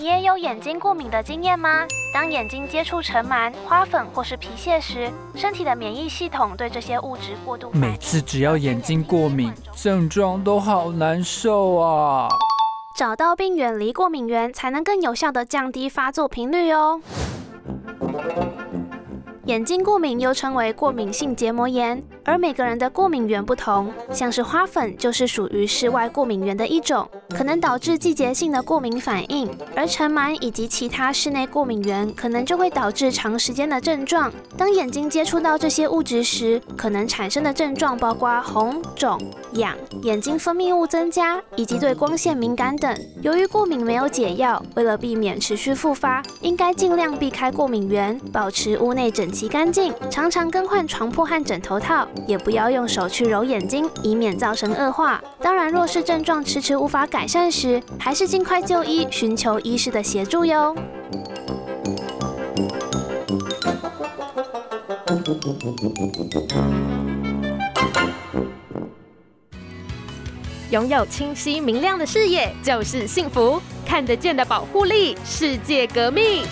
你也有眼睛过敏的经验吗？当眼睛接触尘螨、花粉或是皮屑时，身体的免疫系统对这些物质过度反应。每次只要眼睛过敏，症状都好难受啊！找到并远离过敏源，才能更有效地降低发作频率哦。眼睛过敏又称为过敏性结膜炎，而每个人的过敏源不同，像是花粉就是属于室外过敏源的一种，可能导致季节性的过敏反应；而尘螨以及其他室内过敏源可能就会导致长时间的症状。当眼睛接触到这些物质时，可能产生的症状包括红、肿、痒、眼睛分泌物增加以及对光线敏感等。由于过敏没有解药，为了避免持续复发，应该尽量避开过敏源，保持屋内整齐干净，常常更换床铺和枕头套，也不要用手去揉眼睛，以免造成恶化。当然，若是症状迟迟无法改善时，还是尽快就医，寻求医师的协助哟。拥有清晰明亮的视野就是幸福，看得见的保护力，世界革命。